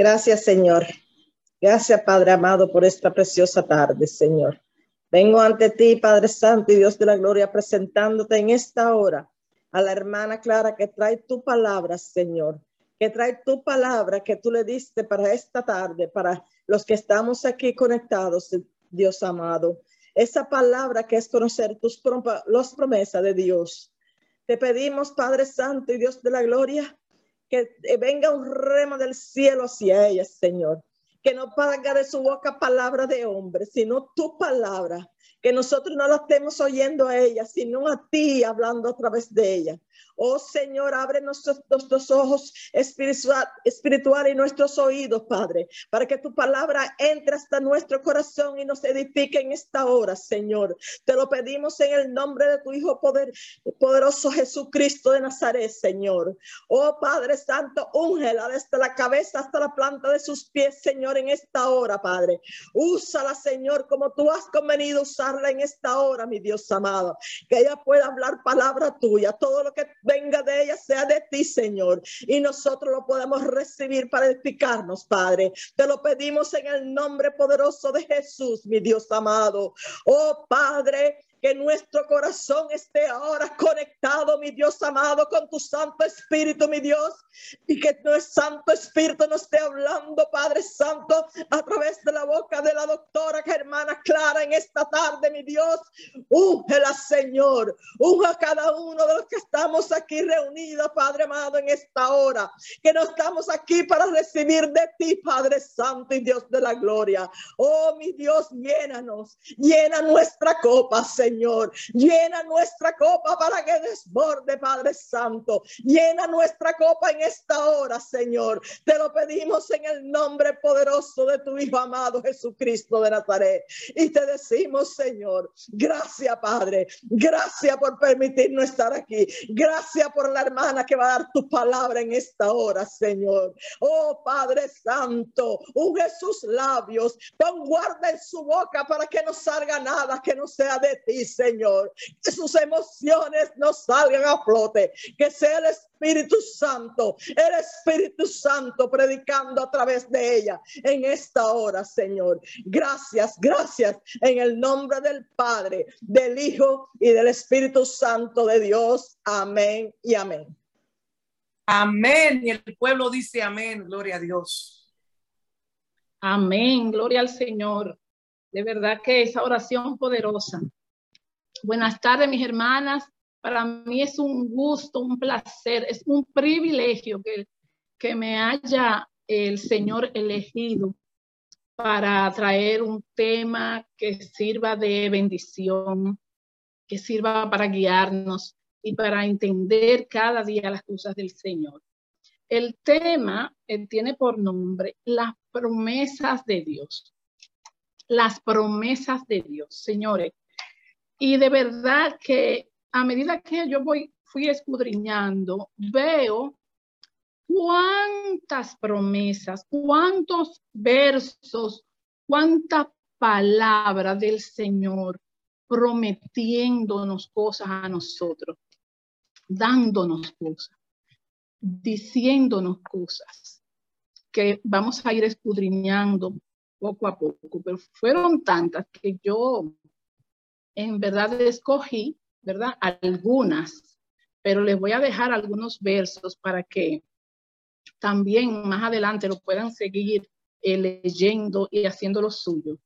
Gracias, Señor. Gracias, Padre amado, por esta preciosa tarde, Señor. Vengo ante ti, Padre Santo y Dios de la Gloria, presentándote en esta hora a la hermana Clara que trae tu palabra, Señor, que trae tu palabra que tú le diste para esta tarde, para los que estamos aquí conectados, Dios amado. Esa palabra que es conocer tus las promesas de Dios. Te pedimos, Padre Santo y Dios de la Gloria, que venga un remo del cielo hacia ella, Señor que no paga de su boca palabra de hombre, sino tu palabra, que nosotros no la estemos oyendo a ella, sino a ti hablando a través de ella. Oh Señor, abre nuestros, ojos espiritual, espiritual y nuestros oídos, Padre, para que tu palabra entre hasta nuestro corazón y nos edifique en esta hora, Señor. Te lo pedimos en el nombre de tu Hijo poder, poderoso Jesucristo de Nazaret, Señor. Oh Padre Santo, úngela desde la cabeza hasta la planta de sus pies, Señor, en esta hora, Padre. Úsala, Señor, como tú has convenido usarla en esta hora, mi Dios amado. Que ella pueda hablar palabra tuya, todo lo que venga de ella sea de ti, Señor. Y nosotros lo podemos recibir para edificarnos, Padre. Te lo pedimos en el nombre poderoso de Jesús, mi Dios amado. Oh Padre, que nuestro corazón esté ahora conectado, mi Dios amado, con tu Santo Espíritu, mi Dios, y que tu Santo Espíritu nos esté hablando, Padre Santo, a través de la boca de la doctora hermana Clara en esta tarde, mi Dios. Úngela, Señor, unja a cada uno de los que estamos aquí reunidos, Padre amado, en esta hora, que no estamos aquí para recibir de ti, Padre Santo y Dios de la gloria. Oh, mi Dios, llénanos, llena nuestra copa, Señor. Señor. Llena nuestra copa para que desborde, Padre Santo. Llena nuestra copa en esta hora, Señor. Te lo pedimos en el nombre poderoso de tu Hijo amado Jesucristo de Nazaret. Y te decimos, Señor, gracias, Padre. Gracias por permitirnos estar aquí. Gracias por la hermana que va a dar tu palabra en esta hora, Señor. Oh, Padre Santo, unge sus labios. Pon guarda en su boca para que no salga nada que no sea de ti. Señor. Que sus emociones no salgan a flote. Que sea el Espíritu Santo, el Espíritu Santo predicando a través de ella en esta hora, Señor. Gracias, gracias en el nombre del Padre, del Hijo y del Espíritu Santo de Dios. Amén y amén. Amén. Y el pueblo dice amén. Gloria a Dios. Amén. Gloria al Señor. De verdad que esa oración poderosa Buenas tardes, mis hermanas. Para mí es un gusto, un placer, es un privilegio que, que me haya el Señor elegido para traer un tema que sirva de bendición, que sirva para guiarnos y para entender cada día las cosas del Señor. El tema eh, tiene por nombre las promesas de Dios. Las promesas de Dios, señores. Y de verdad que a medida que yo voy, fui escudriñando, veo cuántas promesas, cuántos versos, cuánta palabra del Señor prometiéndonos cosas a nosotros, dándonos cosas, diciéndonos cosas que vamos a ir escudriñando poco a poco, pero fueron tantas que yo en verdad escogí, ¿verdad? Algunas, pero les voy a dejar algunos versos para que también más adelante lo puedan seguir eh, leyendo y haciendo lo suyo.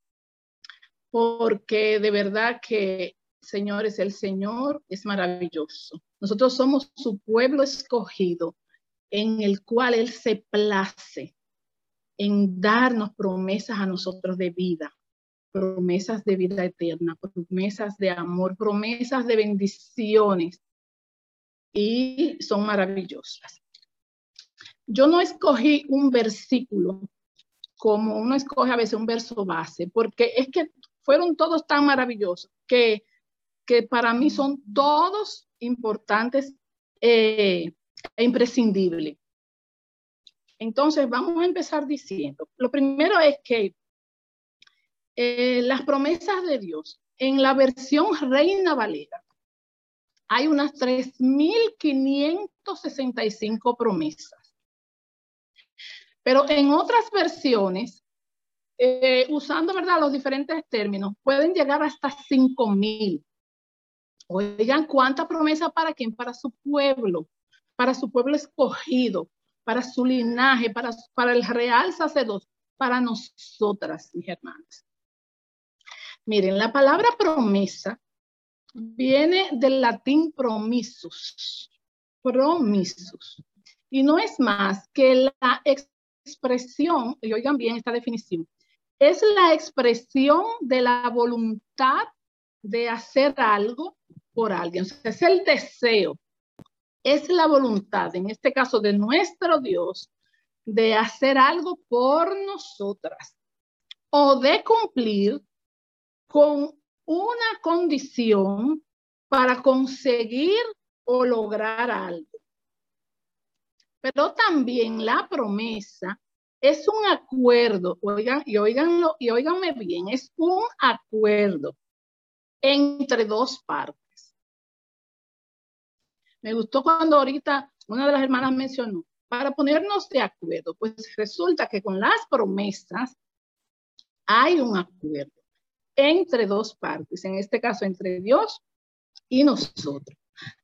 Porque de verdad que, señores, el Señor es maravilloso. Nosotros somos su pueblo escogido en el cual Él se place en darnos promesas a nosotros de vida promesas de vida eterna, promesas de amor, promesas de bendiciones y son maravillosas. Yo no escogí un versículo como uno escoge a veces un verso base, porque es que fueron todos tan maravillosos que, que para mí son todos importantes eh, e imprescindibles. Entonces, vamos a empezar diciendo, lo primero es que eh, las promesas de Dios en la versión Reina Valera hay unas 3.565 promesas. Pero en otras versiones, eh, usando ¿verdad? los diferentes términos, pueden llegar hasta 5 mil. Oigan, ¿cuánta promesa para quién? Para su pueblo, para su pueblo escogido, para su linaje, para, para el real sacerdote, para nosotras, mis hermanas. Miren, la palabra promesa viene del latín promisus, promisus, y no es más que la expresión, y oigan bien esta definición, es la expresión de la voluntad de hacer algo por alguien. Es el deseo, es la voluntad, en este caso de nuestro Dios, de hacer algo por nosotras o de cumplir con una condición para conseguir o lograr algo. Pero también la promesa es un acuerdo, oigan, y oiganlo, y oiganme bien, es un acuerdo entre dos partes. Me gustó cuando ahorita una de las hermanas mencionó, para ponernos de acuerdo, pues resulta que con las promesas hay un acuerdo entre dos partes, en este caso entre Dios y nosotros,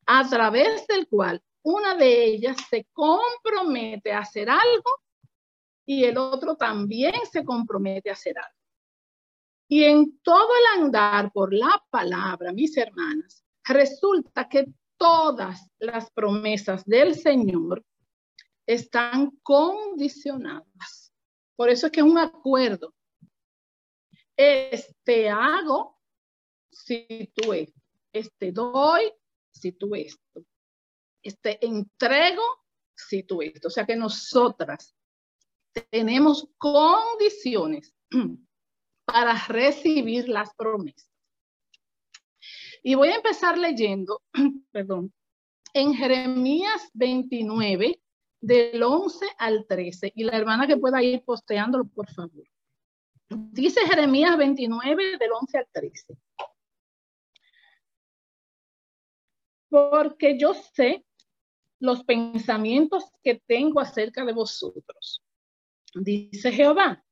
a través del cual una de ellas se compromete a hacer algo y el otro también se compromete a hacer algo. Y en todo el andar por la palabra, mis hermanas, resulta que todas las promesas del Señor están condicionadas. Por eso es que es un acuerdo. Este hago si tú esto. Este doy si tú esto. Este entrego si tú esto. O sea que nosotras tenemos condiciones para recibir las promesas. Y voy a empezar leyendo, perdón, en Jeremías 29, del 11 al 13. Y la hermana que pueda ir posteándolo, por favor. Dice Jeremías 29 del 11 al 13. Porque yo sé los pensamientos que tengo acerca de vosotros. Dice Jehová,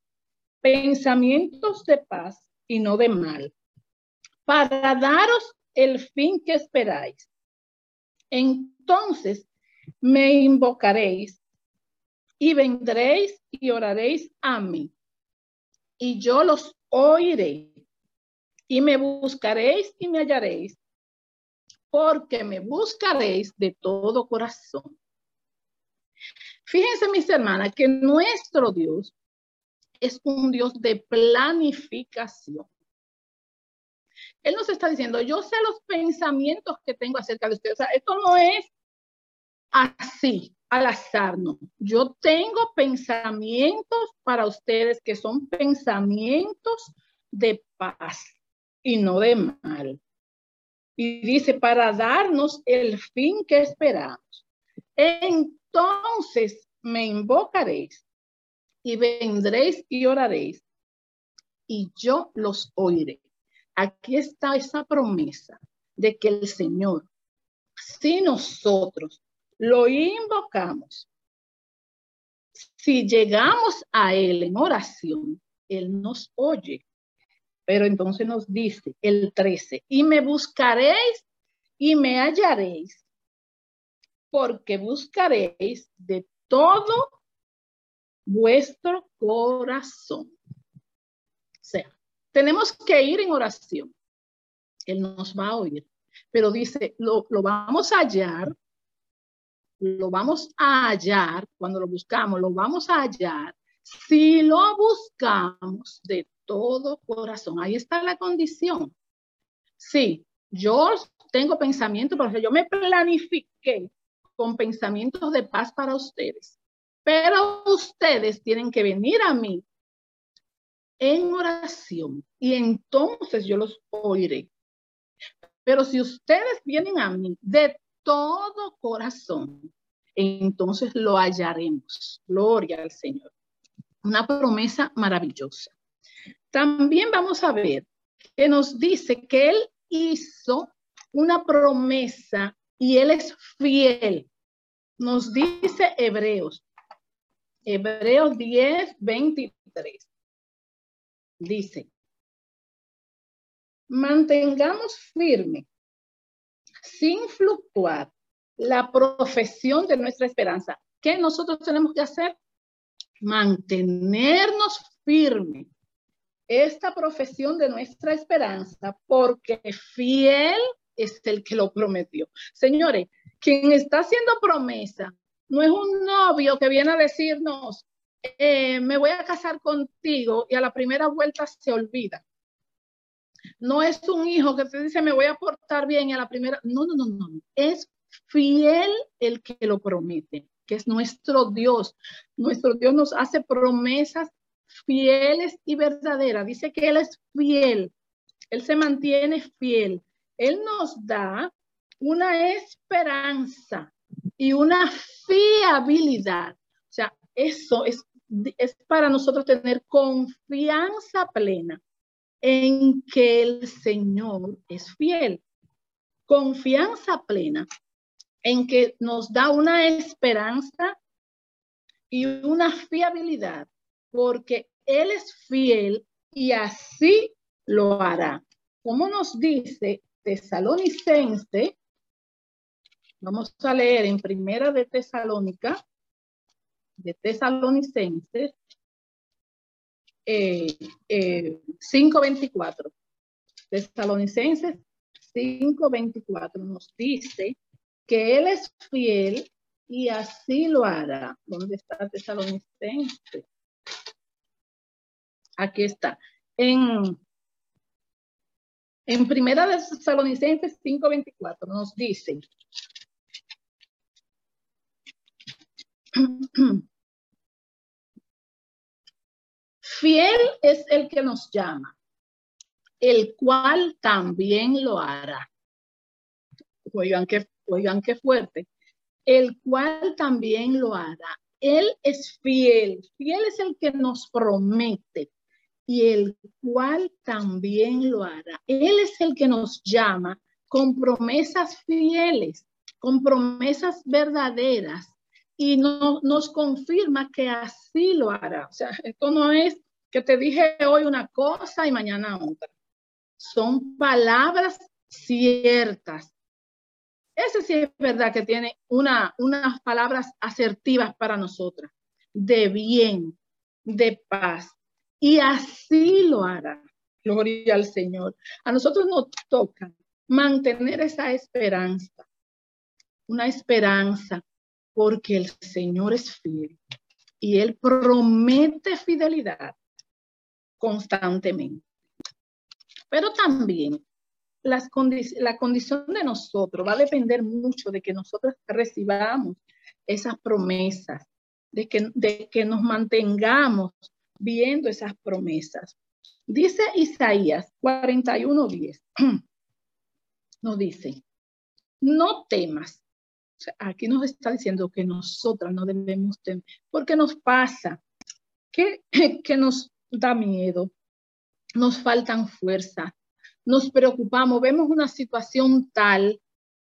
pensamientos de paz y no de mal, para daros el fin que esperáis. Entonces me invocaréis y vendréis y oraréis a mí y yo los oiré. Y me buscaréis y me hallaréis, porque me buscaréis de todo corazón. Fíjense, mis hermanas, que nuestro Dios es un Dios de planificación. Él nos está diciendo, yo sé los pensamientos que tengo acerca de ustedes. Esto no es así al azar, no. Yo tengo pensamientos para ustedes que son pensamientos de paz y no de mal. Y dice, para darnos el fin que esperamos. Entonces me invocaréis y vendréis y oraréis y yo los oiré. Aquí está esa promesa de que el Señor, si nosotros lo invocamos. Si llegamos a Él en oración, Él nos oye. Pero entonces nos dice el 13, y me buscaréis y me hallaréis, porque buscaréis de todo vuestro corazón. O sea, tenemos que ir en oración. Él nos va a oír. Pero dice, lo, lo vamos a hallar lo vamos a hallar, cuando lo buscamos, lo vamos a hallar si lo buscamos de todo corazón. Ahí está la condición. Sí, yo tengo pensamiento, porque yo me planifiqué con pensamientos de paz para ustedes, pero ustedes tienen que venir a mí en oración y entonces yo los oiré. Pero si ustedes vienen a mí de todo corazón, entonces lo hallaremos. Gloria al Señor. Una promesa maravillosa. También vamos a ver que nos dice que Él hizo una promesa y Él es fiel. Nos dice Hebreos Hebreos 10, 23. Dice, mantengamos firme, sin fluctuar, la profesión de nuestra esperanza. ¿Qué nosotros tenemos que hacer? Mantenernos firme esta profesión de nuestra esperanza, porque fiel es el que lo prometió. Señores, quien está haciendo promesa no es un novio que viene a decirnos, eh, me voy a casar contigo y a la primera vuelta se olvida. No es un hijo que te dice, me voy a portar bien a la primera. No, no, no, no. Es fiel el que lo promete, que es nuestro Dios. Nuestro Dios nos hace promesas fieles y verdaderas. Dice que Él es fiel. Él se mantiene fiel. Él nos da una esperanza y una fiabilidad. O sea, eso es, es para nosotros tener confianza plena en que el Señor es fiel. Confianza plena en que nos da una esperanza y una fiabilidad, porque Él es fiel y así lo hará. Como nos dice Tesalonicense, vamos a leer en Primera de Tesalónica, de Tesalonicenses, eh, eh, 5.24. Tesalonicenses 5.24 nos dice que Él es fiel y así lo hará. ¿Dónde está Tesalonicenses? Aquí está. En, en Primera de Tesalonicenses 5.24 nos dice. Fiel es el que nos llama, el cual también lo hará. Oigan qué Oigan qué fuerte. El cual también lo hará. Él es fiel. Fiel es el que nos promete y el cual también lo hará. Él es el que nos llama con promesas fieles, con promesas verdaderas y no, nos confirma que así lo hará. O sea, esto no es que te dije hoy una cosa y mañana otra. Son palabras ciertas ese sí es verdad que tiene una, unas palabras asertivas para nosotras, de bien, de paz. Y así lo hará. Gloria al Señor. A nosotros nos toca mantener esa esperanza, una esperanza, porque el Señor es fiel y Él promete fidelidad constantemente. Pero también las la condición de nosotros va a depender mucho de que nosotros recibamos esas promesas, de que, de que nos mantengamos viendo esas promesas. Dice Isaías 41:10, nos dice, no temas. aquí nos está diciendo que nosotras no debemos temer, porque nos pasa que, que nos da miedo, nos faltan fuerzas, nos preocupamos, vemos una situación tal,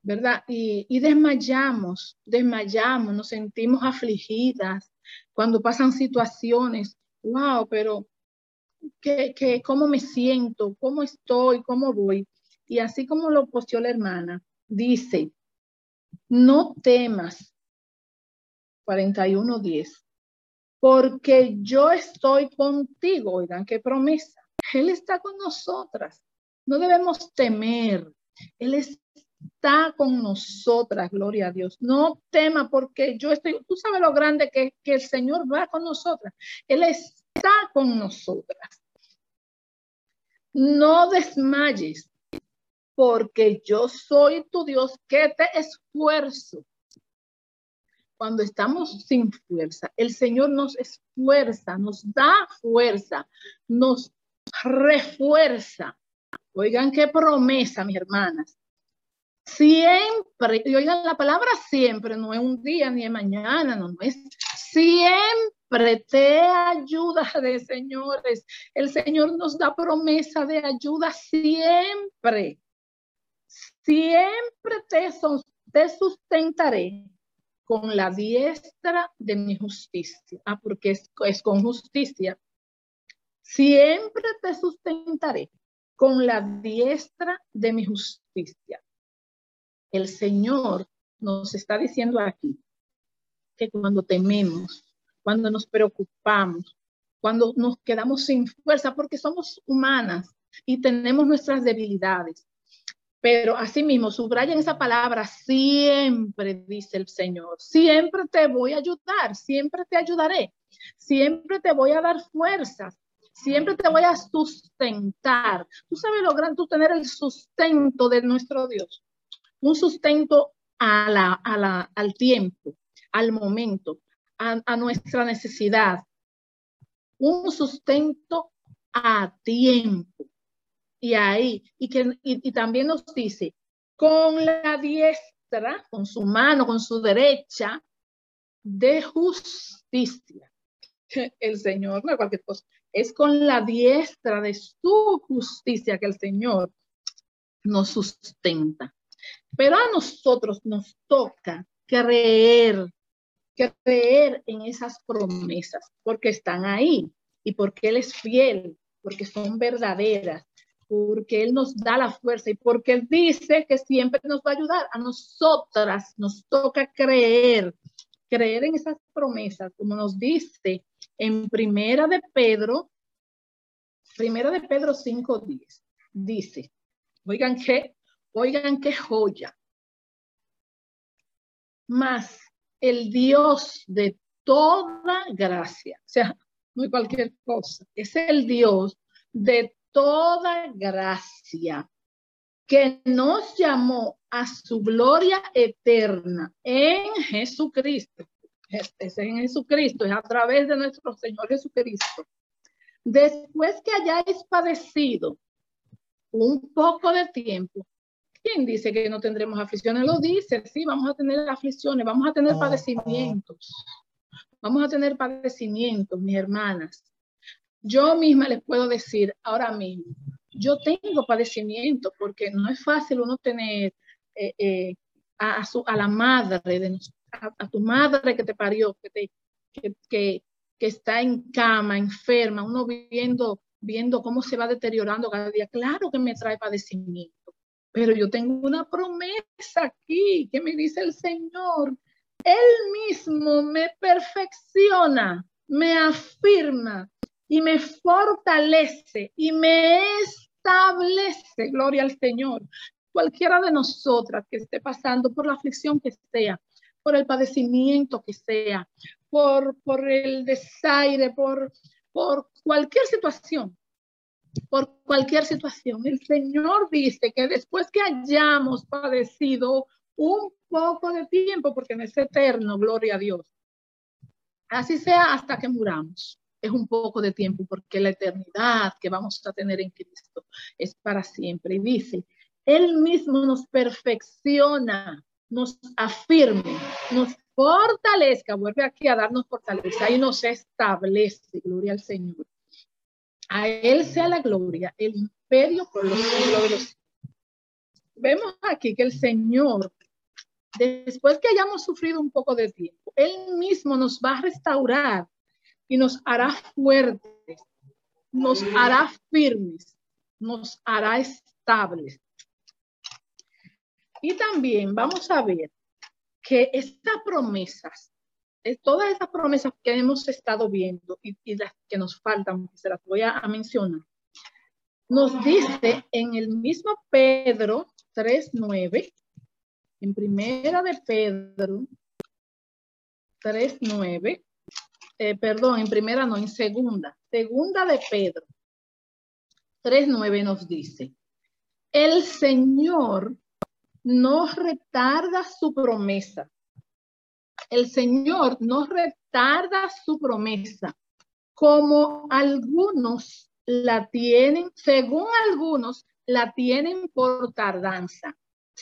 ¿verdad? Y, desmayamos, desmayamos, nos sentimos afligidas cuando pasan situaciones. Wow, pero ¿qué, qué, cómo me siento? ¿Cómo estoy? ¿Cómo voy? Y así como lo posteó la hermana, dice, no temas, 41.10, porque yo estoy contigo. Oigan, qué promesa. Él está con nosotras. No debemos temer. Él está con nosotras, gloria a Dios. No tema porque yo estoy, tú sabes lo grande que, que el Señor va con nosotras. Él está con nosotras. No desmayes porque yo soy tu Dios que te esfuerzo. Cuando estamos sin fuerza, el Señor nos esfuerza, nos da fuerza, nos refuerza Oigan qué promesa, mis hermanas. Siempre, y oigan la palabra siempre, no es un día ni es mañana, no, es siempre te ayuda de señores. El Señor nos da promesa de ayuda siempre. Siempre te, te sustentaré con la diestra de mi justicia. Ah, porque es, es con justicia. Siempre te sustentaré con la diestra de mi justicia. El Señor nos está diciendo aquí que cuando tememos, cuando nos preocupamos, cuando nos quedamos sin fuerza, porque somos humanas y tenemos nuestras debilidades. Pero asimismo, subrayen esa palabra, siempre, dice el Señor, siempre te voy a ayudar, siempre te ayudaré, siempre te voy a dar fuerzas, siempre te voy a sustentar. Tú sabes lo tú tener el sustento de nuestro Dios, un sustento a la, al tiempo, al momento, a nuestra necesidad, un sustento a tiempo. Y ahí, y, que, y, también nos dice, con la diestra, con su mano, con su derecha, de justicia. El Señor, no cualquier cosa, es con la diestra de su justicia que el Señor nos sustenta. Pero a nosotros nos toca creer creer en esas promesas, porque están ahí y porque Él es fiel, porque son verdaderas, porque Él nos da la fuerza y porque dice que siempre nos va a ayudar. A nosotras nos toca creer, creer en esas promesas, como nos dice en Primera de Pedro, Primera de Pedro 5.10, dice, oigan qué, oigan qué joya. Más el Dios de toda gracia. O sea, no cualquier cosa. Es el Dios de toda gracia que nos llamó a su gloria eterna en Jesucristo. Es en Jesucristo, es a través de nuestro Señor Jesucristo. Después que hayáis padecido un poco de tiempo, ¿Quién dice que no tendremos aflicciones? Lo dice, sí, vamos a tener aflicciones, vamos a tener padecimientos. Vamos a tener padecimientos, mis hermanas. Yo misma les puedo decir ahora mismo, yo tengo padecimiento porque no es fácil uno tener eh, eh, a, su, a, la madre, a, tu madre que te parió, que, que, que, que, está en cama, enferma, uno viendo, viendo cómo se va deteriorando cada día. Claro que me trae padecimiento. Pero yo tengo una promesa aquí que me dice el Señor. Él mismo me perfecciona, me afirma y me fortalece y me establece. Gloria al Señor. Cualquiera de nosotras que esté pasando por la aflicción que sea, por el padecimiento que sea, por, por el desaire, por, por cualquier situación, por cualquier situación. El Señor dice que después que hayamos padecido un poco de tiempo, porque no es eterno, gloria a Dios, así sea hasta que muramos. Es un poco de tiempo porque la eternidad que vamos a tener en Cristo es para siempre. Y dice, Él mismo nos perfecciona, nos afirme, nos fortalezca, vuelve aquí a darnos fortaleza y nos establece, gloria al Señor. A Él sea la gloria, el imperio por los siglos Vemos aquí que el Señor, después que hayamos sufrido un poco de tiempo, Él mismo nos va a restaurar y nos hará fuertes, nos hará firmes, nos hará estables. Y también vamos a ver que estas promesas todas esas promesas que hemos estado viendo y, las que nos faltan, se las voy a, mencionar, nos dice en el mismo Pedro 3.9, en primera de Pedro 3.9, eh, perdón, en primera no, en segunda, segunda de Pedro 3.9 nos dice, el Señor no retarda su promesa, el Señor no retarda su promesa, como algunos la tienen, según algunos la tienen por tardanza,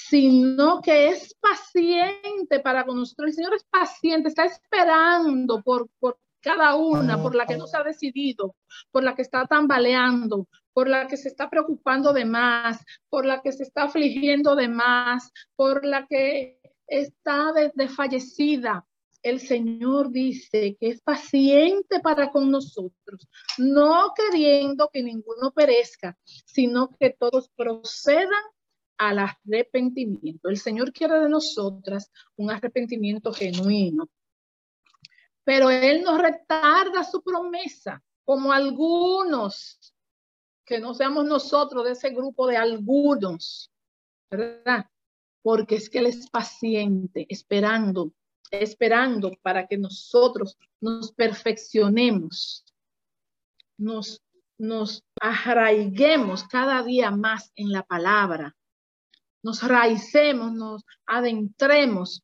sino que es paciente para con nosotros. El Señor es paciente, está esperando por, por cada una, por la que no se ha decidido, por la que está tambaleando, por la que se está preocupando de más, por la que se está afligiendo de más, por la que está desfallecida, el Señor dice que es paciente para con nosotros, no queriendo que ninguno perezca, sino que todos procedan al arrepentimiento. El Señor quiere de nosotras un arrepentimiento genuino, pero Él no retarda su promesa, como algunos, que no seamos nosotros de ese grupo de algunos, ¿verdad? Porque es que Él es paciente, esperando esperando para que nosotros nos perfeccionemos, nos, nos arraiguemos cada día más en la palabra, nos raicemos, nos adentremos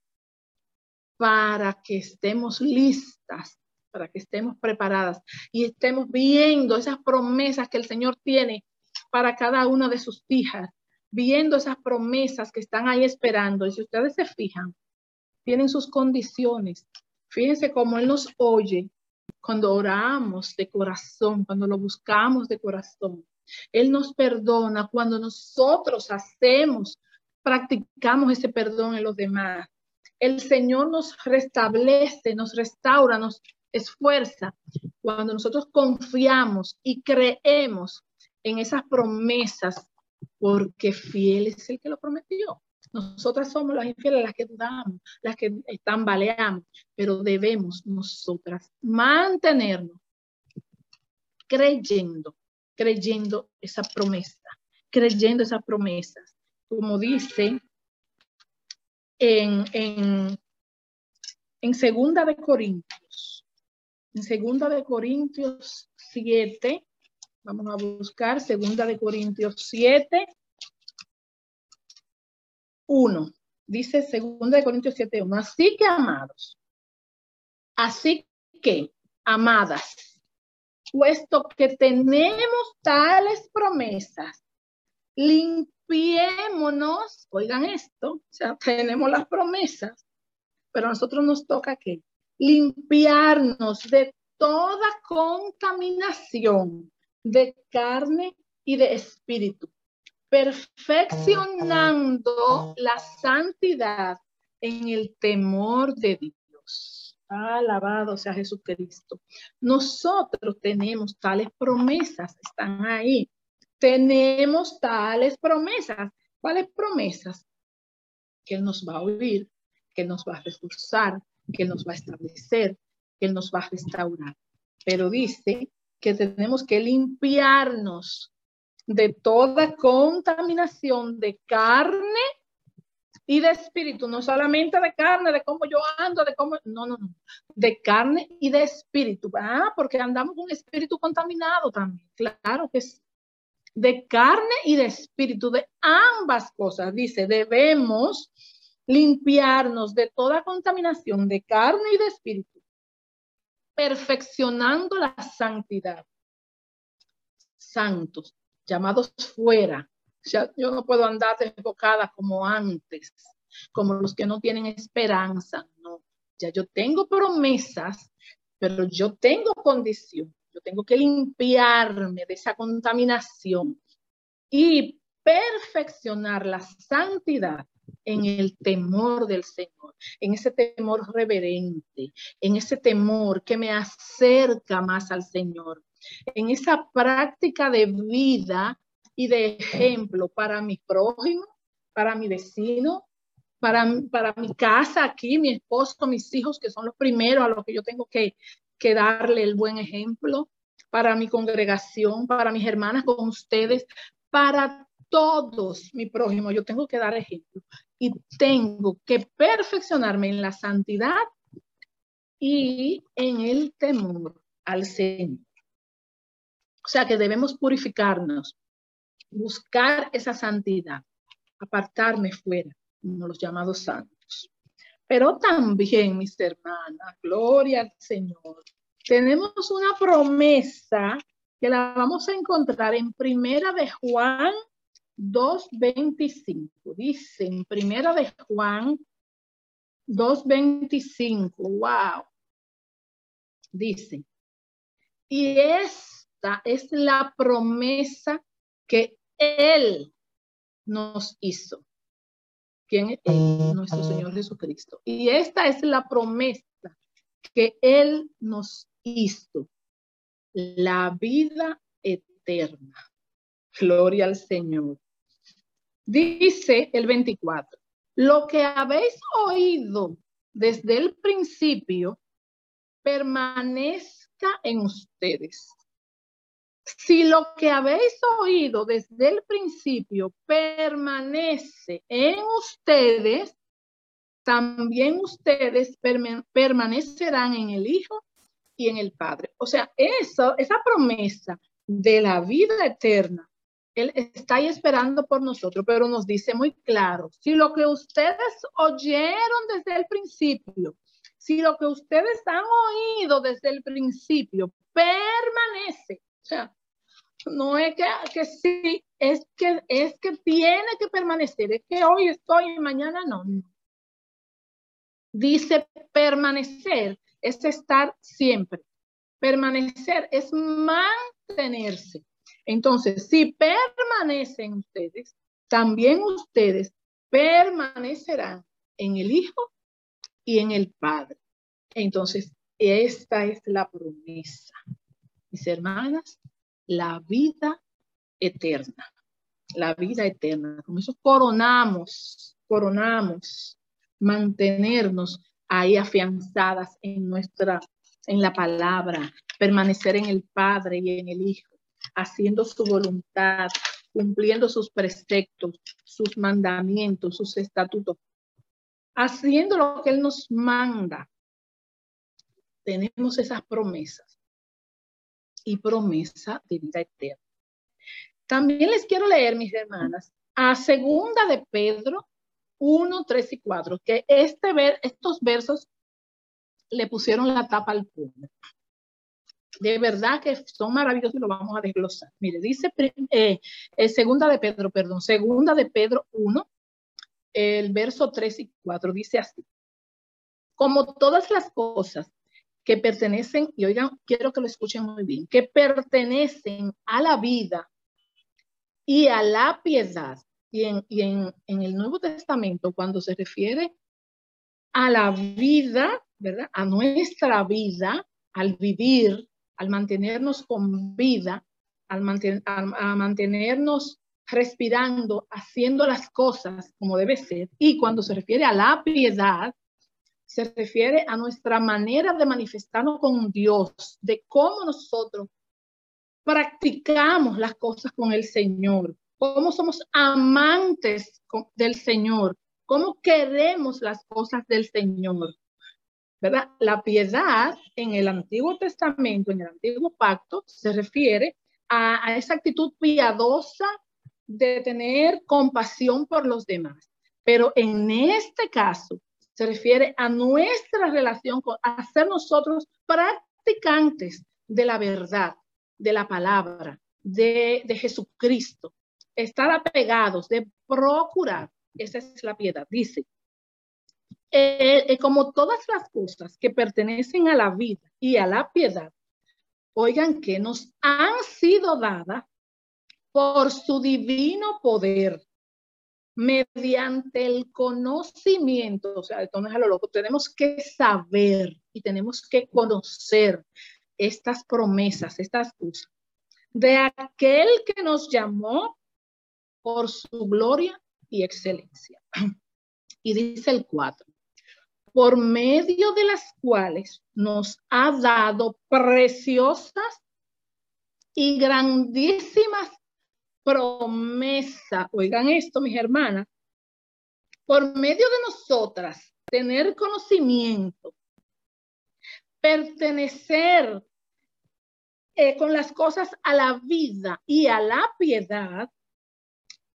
para que estemos listas, para que estemos preparadas y estemos viendo esas promesas que el Señor tiene para cada una de sus hijas, viendo esas promesas que están ahí esperando. Y si ustedes se fijan, tienen sus condiciones. Fíjense cómo Él nos oye cuando oramos de corazón, cuando lo buscamos de corazón. Él nos perdona cuando nosotros hacemos, practicamos ese perdón en los demás. El Señor nos restablece, nos restaura, nos esfuerza cuando nosotros confiamos y creemos en esas promesas, porque fiel es el que lo prometió. Nosotras somos las infieles, las que dudamos, las que tambaleamos, pero debemos nosotras mantenernos creyendo, creyendo esa promesa, creyendo esas promesas. Como dice en, en, en Segunda de Corintios, en Segunda de Corintios 7, vamos a buscar Segunda de Corintios 7, 1. Dice 2 Corintios 7, 1. Así que, amados, así que, amadas, puesto que tenemos tales promesas, limpiémonos, oigan esto, o sea, tenemos las promesas, pero a nosotros nos toca que limpiarnos de toda contaminación de carne y de espíritu perfeccionando la santidad en el temor de Dios. Alabado sea Jesucristo. Nosotros tenemos tales promesas, están ahí. Tenemos tales promesas. ¿Cuáles promesas? Que Él nos va a oír, que Él nos va a reforzar, que Él nos va a establecer, que Él nos va a restaurar. Pero dice que tenemos que limpiarnos de toda contaminación de carne y de espíritu, no solamente de carne, de cómo yo ando, de cómo, no, no, no, de carne y de espíritu, ah, porque andamos con un espíritu contaminado también, claro que es de carne y de espíritu, de ambas cosas, dice, debemos limpiarnos de toda contaminación de carne y de espíritu, perfeccionando la santidad. Santos, llamados fuera. Ya, yo no puedo andar desbocada como antes, como los que no tienen esperanza. No, ya yo tengo promesas, pero yo tengo condición. Yo tengo que limpiarme de esa contaminación y perfeccionar la santidad en el temor del Señor, en ese temor reverente, en ese temor que me acerca más al Señor, en esa práctica de vida y de ejemplo para mi prójimo, para mi vecino, para, para mi casa aquí, mi esposo, mis hijos, que son los primeros a los que yo tengo que, que darle el buen ejemplo, para mi congregación, para mis hermanas con ustedes, para todos mi prójimo, yo tengo que dar ejemplo y tengo que perfeccionarme en la santidad y en el temor al Señor. O sea que debemos purificarnos, buscar esa santidad, apartarme fuera, como los llamados santos. Pero también, mis hermanas, gloria al Señor, tenemos una promesa que la vamos a encontrar en Primera de Juan 2.25. Dice en Primera de Juan 2.25. Wow. Dice, y es es la promesa que Él nos hizo. Quien es nuestro Señor Jesucristo. Y esta es la promesa que Él nos hizo, la vida eterna. Gloria al Señor. Dice el 24, lo que habéis oído desde el principio permanezca en ustedes. Si lo que habéis oído desde el principio permanece en ustedes, también ustedes permanecerán en el Hijo y en el Padre. O sea, eso, esa promesa de la vida eterna, Él está ahí esperando por nosotros, pero nos dice muy claro, si lo que ustedes oyeron desde el principio, si lo que ustedes han oído desde el principio permanece, o sea, no es que, que sí, es que, es que tiene que permanecer, es que hoy estoy y mañana no. Dice permanecer es estar siempre. Permanecer es mantenerse. Entonces, si permanecen ustedes, también ustedes permanecerán en el Hijo y en el Padre. Entonces, esta es la promesa. Mis hermanas, la vida eterna. La vida eterna. Con eso coronamos, coronamos mantenernos ahí afianzadas en nuestra, en la palabra, permanecer en el Padre y en el Hijo, haciendo su voluntad, cumpliendo sus preceptos, sus mandamientos, sus estatutos, haciendo lo que Él nos manda. Tenemos esas promesas y promesa de vida eterna. También les quiero leer, mis hermanas, a segunda de Pedro 1, 3 y 4, que este ver, estos versos le pusieron la tapa al pueblo. De verdad que son maravillosos y lo vamos a desglosar. Mire, dice eh, eh, segunda de Pedro, perdón, segunda de Pedro 1, el verso 3 y 4 dice así. Como todas las cosas que pertenecen, y oigan, quiero que lo escuchen muy bien, que pertenecen a la vida y a la piedad y en, el Nuevo Testamento, cuando se refiere a la vida, ¿verdad? A nuestra vida, al vivir, al mantenernos con vida, al a mantenernos respirando, haciendo las cosas como debe ser. Y cuando se refiere a la piedad, se refiere a nuestra manera de manifestarnos con Dios, de cómo nosotros practicamos las cosas con el Señor, cómo somos amantes del Señor, cómo queremos las cosas del Señor. ¿Verdad? La piedad en el Antiguo Testamento, en el Antiguo Pacto, se refiere a, a esa actitud piadosa de tener compasión por los demás. Pero en este caso, se refiere a nuestra relación con a ser nosotros practicantes de la verdad, de la palabra, de, de Jesucristo, estar apegados, de procurar. Esa es la piedad. Dice, eh, eh, como todas las cosas que pertenecen a la vida y a la piedad, oigan que nos han sido dadas por su divino poder, mediante el conocimiento, o sea, esto no es a lo loco, tenemos que saber y tenemos que conocer estas promesas, estas cosas, de aquel que nos llamó por su gloria y excelencia. Y dice el 4, por medio de las cuales nos ha dado preciosas y grandísimas promesas. Oigan esto, mis hermanas, por medio de nosotras, tener conocimiento, pertenecer eh, con las cosas a la vida y a la piedad,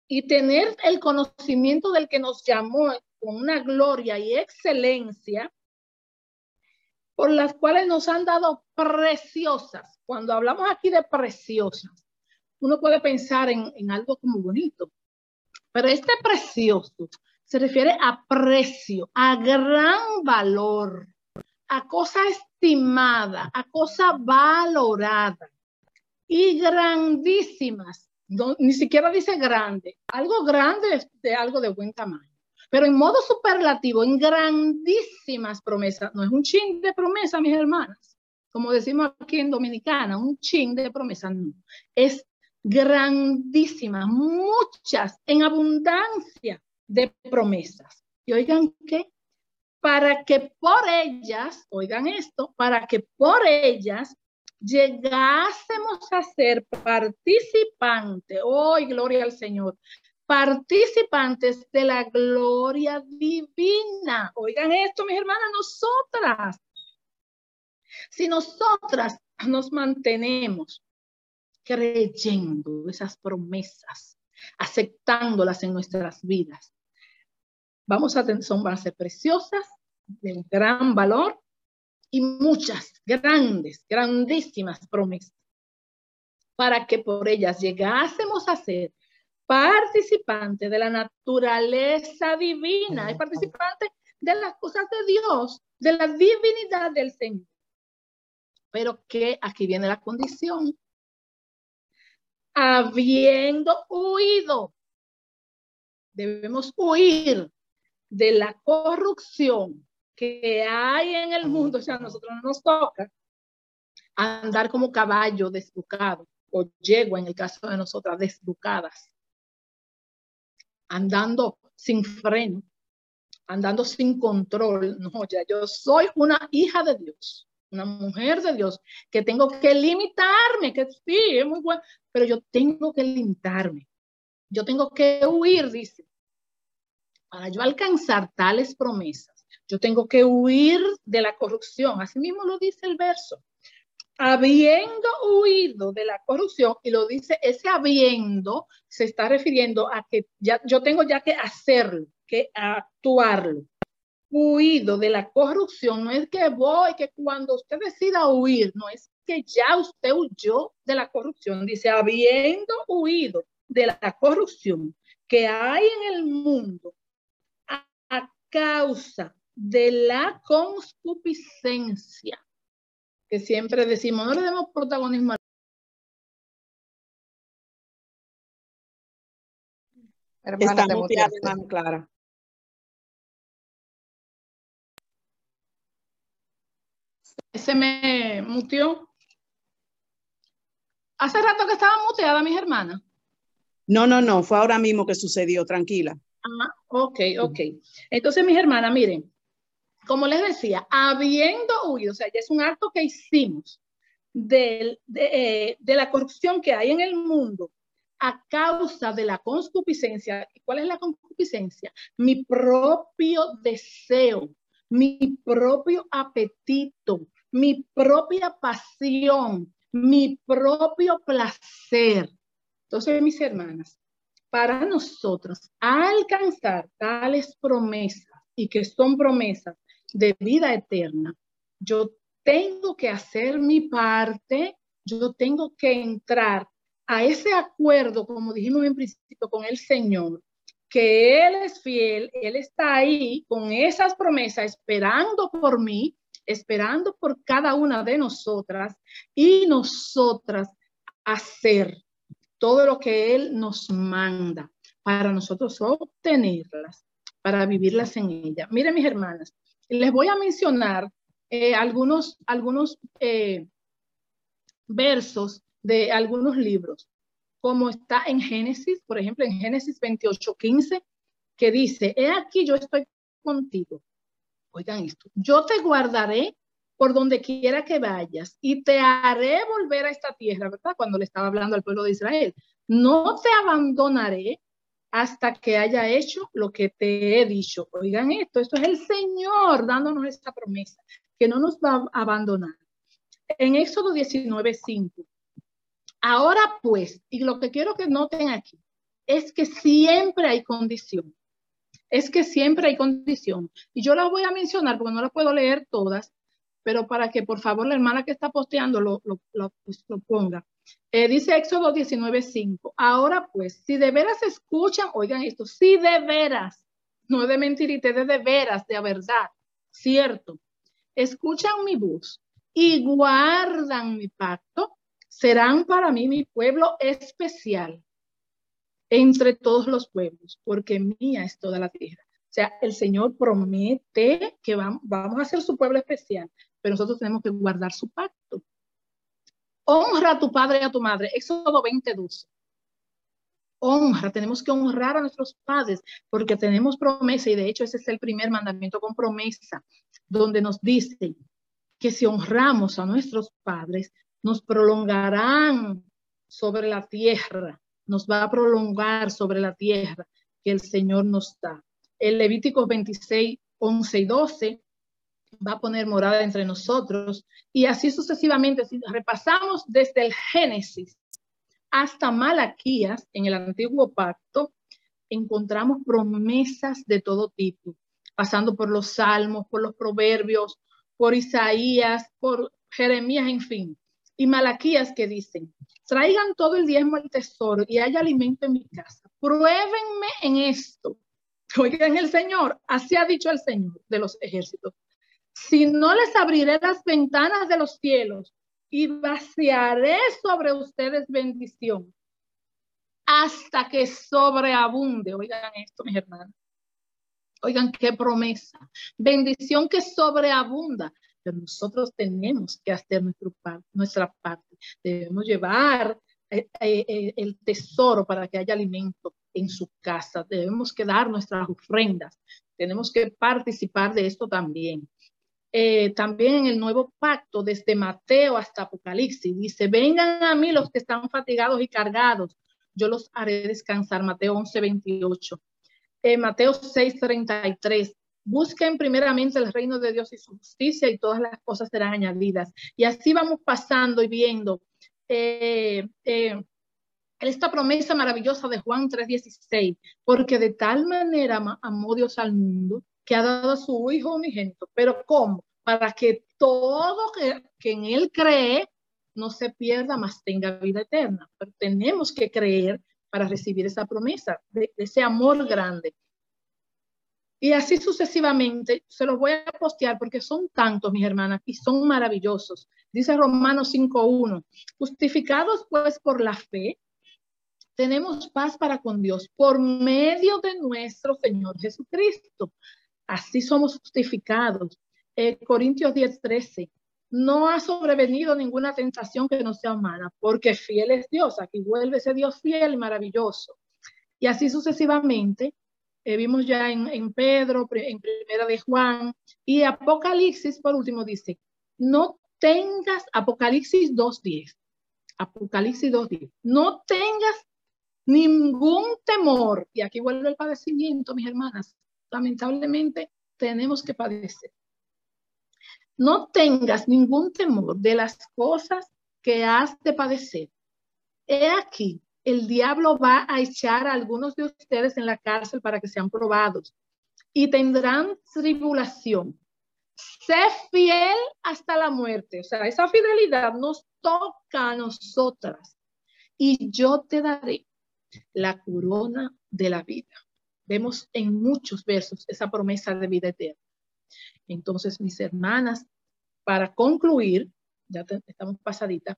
y tener el conocimiento del que nos llamó con una gloria y excelencia, por las cuales nos han dado preciosas. Cuando hablamos aquí de preciosas, uno puede pensar en, algo como bonito, pero este precioso se refiere a precio, a gran valor, a cosa estimada, a cosa valorada y grandísimas ni siquiera dice grande, algo grande es de algo de buen tamaño. pero en modo superlativo, en grandísimas promesas. No es un chin de promesa, mis hermanas, como decimos aquí en Dominicana, un chin de promesas, no. Es grandísimas, muchas, en abundancia de promesas. Y oigan qué, para que por ellas, oigan esto, para que por ellas llegásemos a ser participantes, hoy gloria al Señor, participantes de la gloria divina. Oigan esto, mis hermanas, nosotras. Si nosotras nos mantenemos creyendo esas promesas, aceptándolas en nuestras vidas, vamos a tener, son, van a ser preciosas, de gran valor y muchas grandes, grandísimas promesas para que por ellas llegásemos a ser participantes de la naturaleza divina, es participante de las cosas de Dios, de la divinidad del Señor. Pero que aquí viene la condición. Habiendo huido, debemos huir de la corrupción que hay en el mundo, o sea, a nosotros no nos toca andar como caballo desbucado o yegua en el caso de nosotras desbucadas, andando sin freno, andando sin control. No, ya yo soy una hija de Dios, una mujer de Dios, que tengo que limitarme, que sí, es muy bueno, pero yo tengo que limitarme. Yo tengo que huir, dice, para yo alcanzar tales promesas, yo tengo que huir de la corrupción. Así mismo lo dice el verso. Habiendo huido de la corrupción, y lo dice, ese habiendo se está refiriendo a que ya, yo tengo ya que hacerlo, que actuarlo. Huido de la corrupción no es que voy, que cuando usted decida huir, no es que ya usted huyó de la corrupción. Dice, habiendo huido de la corrupción que hay en el mundo, causa de la concupiscencia, que siempre decimos, no le demos protagonismo. Hermana, te hermana Clara. Se me mutió. Hace rato que estaba muteada, mis hermanas. No, no, no, fue ahora mismo que sucedió, tranquila. Ah, ok, ok. Entonces, mis hermanas, miren, como les decía, habiendo huido, o sea, ya es un acto que hicimos de, eh, de, la corrupción que hay en el mundo a causa de la concupiscencia. ¿Cuál es la concupiscencia? Mi propio deseo, mi propio apetito, mi propia pasión, mi propio placer. Entonces, mis hermanas, para nosotros alcanzar tales promesas y que son promesas de vida eterna, yo tengo que hacer mi parte, yo tengo que entrar a ese acuerdo, como dijimos en principio, con el Señor, que Él es fiel, Él está ahí con esas promesas, esperando por mí, esperando por cada una de nosotras y nosotras hacer todo lo que Él nos manda para nosotros obtenerlas, para vivirlas en ella. Miren, mis hermanas, les voy a mencionar eh, algunos, algunos eh, versos de algunos libros, como está en Génesis, por ejemplo, en Génesis 28, 15, que dice, he aquí yo estoy contigo. Oigan esto, yo te guardaré por donde quiera que vayas y te haré volver a esta tierra, ¿verdad? Cuando le estaba hablando al pueblo de Israel. No te abandonaré hasta que haya hecho lo que te he dicho. Oigan esto, esto es el Señor dándonos esta promesa, que no nos va a abandonar. En Éxodo 19, 5. Ahora pues, y lo que quiero que noten aquí, es que siempre hay condición. Es que siempre hay condición. Y yo las voy a mencionar porque no las puedo leer todas, pero para que por favor la hermana que está posteando lo, lo, lo, pues, ponga. Eh, dice Éxodo 19:5. Ahora pues, si de veras escuchan, oigan esto, si de veras, no de mentirite, de de veras, de verdad, cierto, escuchan mi voz y guardan mi pacto, serán para mí mi pueblo especial entre todos los pueblos, porque mía es toda la tierra. O sea, el Señor promete que vamos, vamos a ser su pueblo especial, pero nosotros tenemos que guardar su pacto. Honra a tu padre y a tu madre. Éxodo 20, 12 honra, tenemos que honrar a nuestros padres porque tenemos promesa y de hecho ese es el primer mandamiento con promesa, donde nos dice que si honramos a nuestros padres, nos prolongarán sobre la tierra, nos va a prolongar sobre la tierra que el Señor nos da. El Levítico 26, 11 y 12 va a poner morada entre nosotros y así sucesivamente. Si repasamos desde el Génesis hasta Malaquías, en el antiguo pacto, encontramos promesas de todo tipo, pasando por los salmos, por los proverbios, por Isaías, por Jeremías, en fin. Y Malaquías que dicen, traigan todo el diezmo al tesoro y haya alimento en mi casa. Pruébenme en esto. Oigan el Señor, así ha dicho el Señor de los ejércitos. Si no les abriré las ventanas de los cielos y vaciaré sobre ustedes bendición hasta que sobreabunde. Oigan esto, mis hermanos. Oigan qué promesa. Bendición que sobreabunda. Pero nosotros tenemos que hacer nuestra parte. Debemos llevar eh, eh, eh, el tesoro para que haya alimento en su casa. Debemos que dar nuestras ofrendas. Tenemos que participar de esto también. También en el nuevo pacto, desde Mateo hasta Apocalipsis, dice, vengan a mí los que están fatigados y cargados, yo los haré descansar. Mateo 11, 28. Eh, Mateo 6, 33. Busquen primeramente el reino de Dios y su justicia y todas las cosas serán añadidas. Y así vamos pasando y viendo eh, esta promesa maravillosa de Juan 3:16, porque de tal manera amó Dios al mundo que ha dado a su Hijo unigénito. Pero ¿cómo? Para que todo que, que en Él cree no se pierda, más tenga vida eterna. Pero tenemos que creer para recibir esa promesa, de, ese amor grande. Y así sucesivamente, se los voy a postear porque son tantos, mis hermanas, y son maravillosos. Dice Romanos 5.1, justificados pues por la fe, tenemos paz para con Dios por medio de nuestro Señor Jesucristo. Así somos justificados. Eh, Corintios 10, 13. No ha sobrevenido ninguna tentación que no sea humana, porque fiel es Dios. Aquí vuelve ese Dios fiel y maravilloso. Y así sucesivamente. Eh, vimos ya en, en Pedro, en Primera de Juan y Apocalipsis, por último, dice, no tengas, Apocalipsis 2.10, Apocalipsis 2.10, no tengas ningún temor. Y aquí vuelve el padecimiento, mis hermanas lamentablemente tenemos que padecer. No tengas ningún temor de las cosas que has de padecer. He aquí, el diablo va a echar a algunos de ustedes en la cárcel para que sean probados y tendrán tribulación. Sé fiel hasta la muerte. O sea, esa fidelidad nos toca a nosotras y yo te daré la corona de la vida. Vemos en muchos versos esa promesa de vida eterna. Entonces, mis hermanas, para concluir, ya estamos pasadita,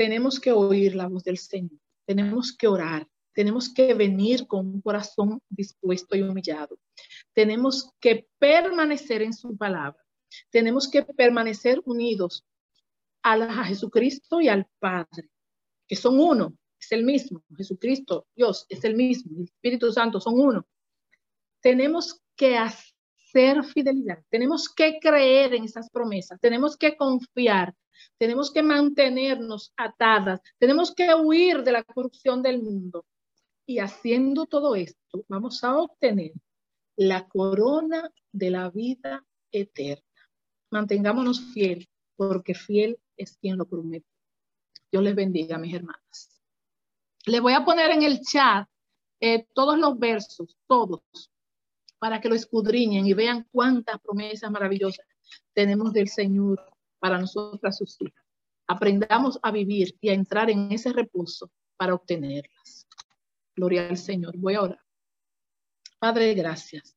tenemos que oír la voz del Señor, tenemos que orar, tenemos que venir con un corazón dispuesto y humillado, tenemos que permanecer en su palabra, tenemos que permanecer unidos a, a Jesucristo y al Padre, que son uno, es el mismo, Jesucristo, Dios es el mismo, el Espíritu Santo son uno. Tenemos que hacer fidelidad, tenemos que creer en esas promesas, tenemos que confiar, tenemos que mantenernos atadas, tenemos que huir de la corrupción del mundo. Y haciendo todo esto, vamos a obtener la corona de la vida eterna. Mantengámonos fiel, porque fiel es quien lo promete. Dios les bendiga, mis hermanas. Le voy a poner en el chat eh, todos los versos, todos, para que lo escudriñen y vean cuántas promesas maravillosas tenemos del Señor para nosotras sus hijas. Aprendamos a vivir y a entrar en ese reposo para obtenerlas. Gloria al Señor. Voy a orar. Padre, gracias.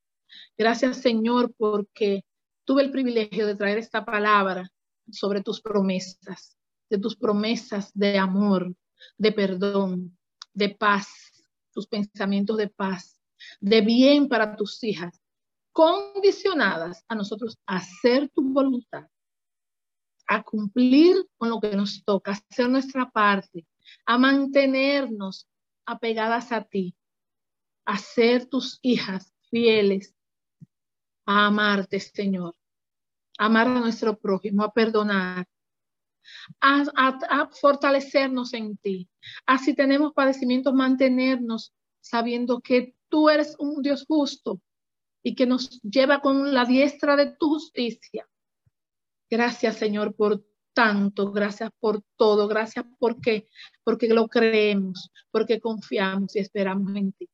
Gracias, Señor, porque tuve el privilegio de traer esta palabra sobre tus promesas, de tus promesas de amor, de perdón, de paz, tus pensamientos de paz, de bien para tus hijas, condicionadas a nosotros hacer tu voluntad, a cumplir con lo que nos toca, a hacer nuestra parte, a mantenernos apegadas a ti, a ser tus hijas fieles, a amarte, Señor, a amar a nuestro prójimo, a perdonar, a, fortalecernos en ti. Así tenemos padecimientos, mantenernos sabiendo que tú eres un Dios justo y que nos lleva con la diestra de tu justicia. Gracias, Señor, por tanto, gracias por todo, gracias porque porque lo creemos, porque confiamos y esperamos en ti.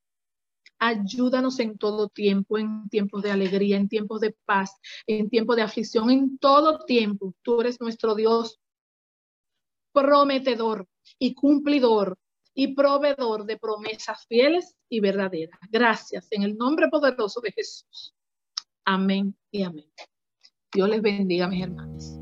Ayúdanos en todo tiempo, en tiempos de alegría, en tiempos de paz, en tiempos de aflicción, en todo tiempo. Tú eres nuestro Dios prometedor y cumplidor y proveedor de promesas fieles y verdaderas. Gracias en el nombre poderoso de Jesús. Amén y amén. Dios les bendiga, mis hermanos.